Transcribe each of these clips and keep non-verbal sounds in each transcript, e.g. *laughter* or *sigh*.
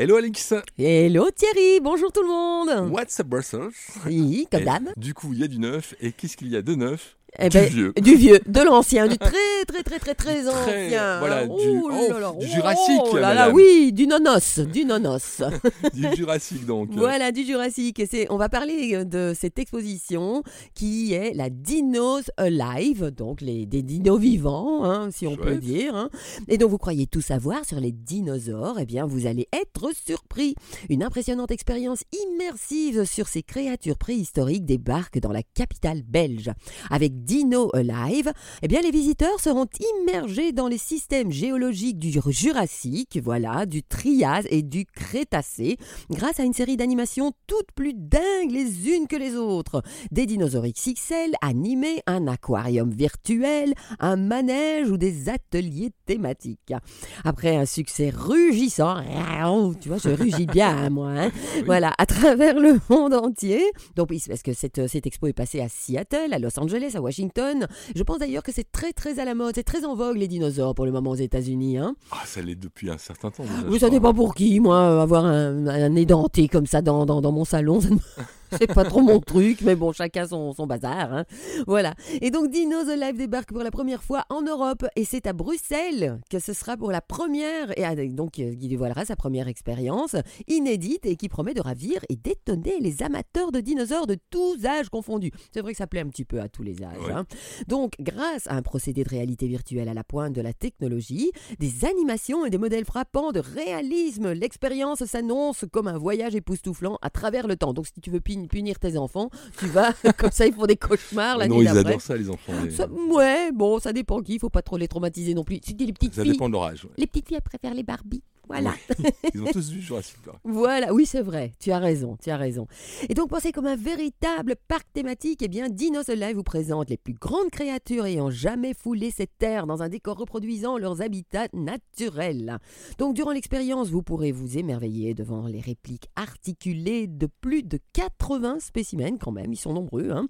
Hello Alex Hello Thierry, bonjour tout le monde. What's up Brussels? Oui, comme d'hab. Du coup, il y a du neuf, et qu'est-ce qu'il y a de neuf? Eh Du ben, vieux. Du vieux, de l'ancien, du très *laughs* très très très très ancien. voilà, du- Oh oh, là là, du oh Jurassique, là là, oui, du nonos, du nonos. *laughs* Du Jurassique donc. voilà, du Jurassique. Et on va parler euh, de cette exposition qui est la Dinos Alive, donc les, des dinos vivants, hein, si on peut dire. hein. Et donc vous croyez tout savoir sur les dinosaures, eh bien vous allez être surpris. Une impressionnante expérience immersive sur ces créatures préhistoriques débarque dans la capitale belge. Avec Dino Alive, eh bien les visiteurs seront immergés dans les systèmes géologiques du Jurassique, voilà, du Trias et du Crétacé, grâce à une série d'animations toutes plus dingues les unes que les autres. Des dinosaures XXL animés, un aquarium virtuel, un manège ou des ateliers thématiques. Après un succès rugissant, tu vois, je rugis bien, hein, moi, hein. *laughs* voilà, à travers le monde entier. Donc, parce que cette, cette expo est passée à Seattle, à Los Angeles, à Washington. Je pense d'ailleurs que c'est très, très à la mode, c'est très en vogue les dinosaures pour le moment aux États-Unis. Hein. Ah, ça l'est depuis un certain temps déjà. Oui, ça dépend pour qui. Moi, euh, avoir un, un nez denté comme ça dans, dans, dans mon salon, ça ne- *laughs* c'est pas trop mon truc, mais bon, chacun son, son bazar. hein. Voilà. Et donc, Dino The Live débarque pour la première fois en Europe, et c'est à Bruxelles que ce sera pour la première, et ah, donc euh, qui dévoilera sa première expérience inédite et qui promet de ravir et d'étonner les amateurs de dinosaures de tous âges confondus. C'est vrai que ça plaît un petit peu à tous les âges. Ouais. hein. Donc, grâce à un procédé de réalité virtuelle à la pointe de la technologie, des animations et des modèles frappants de réalisme, l'expérience s'annonce comme un voyage époustouflant à travers le temps. Donc, si tu veux pin- punir tes enfants, tu vas, *laughs* comme ça, ils font des cauchemars la non, nuit ils adorent ça les enfants. les- Ça- ouais, bon, ça dépend qui, il faut pas trop les traumatiser non plus. Dis les petites Ça filles, dépend de ouais. les petites filles elles préfèrent les Barbie. Voilà. *laughs* Ils ont tous vu Jurassic Park. Voilà, oui, c'est vrai. Tu as raison, tu as raison. Et donc, pensez comme un véritable parc thématique, eh bien, Dinos Alive vous présente les plus grandes créatures ayant jamais foulé cette terre dans un décor reproduisant leurs habitats naturels. Donc, durant l'expérience, vous pourrez vous émerveiller devant les répliques articulées de plus de 80 spécimens, quand même, ils sont nombreux, hein,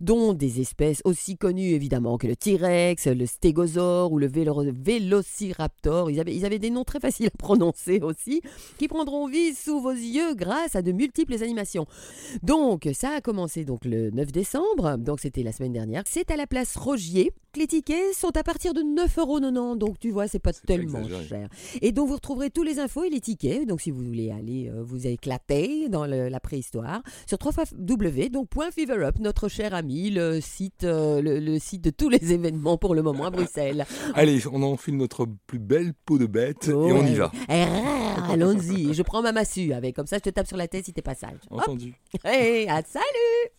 dont des espèces aussi connues évidemment que le T-Rex, le Stégosaure ou le vélo- Vélociraptor. Ils avaient, ils avaient des noms très faciles à prononcer aussi, qui prendront vie sous vos yeux grâce à de multiples animations. Donc, ça a commencé donc le 9 décembre, donc c'était la semaine dernière. C'est à la place Rogier. Les tickets sont à partir de 9,90€, donc tu vois, c'est pas tellement cher. Et donc, vous retrouverez tous les infos et les tickets. Donc, si vous voulez aller euh, vous éclater dans le- la préhistoire, sur www.feverup, notre cher ami, le site, euh, le, le site de tous les *laughs* événements pour le moment à Bruxelles. Allez, on enfile notre plus belle peau de bête et on y va. Eh, Allons-y. Je prends ma massue avec. Comme ça, je te tape sur la tête si t'es pas sage. Hop. Entendu. Hey, à salut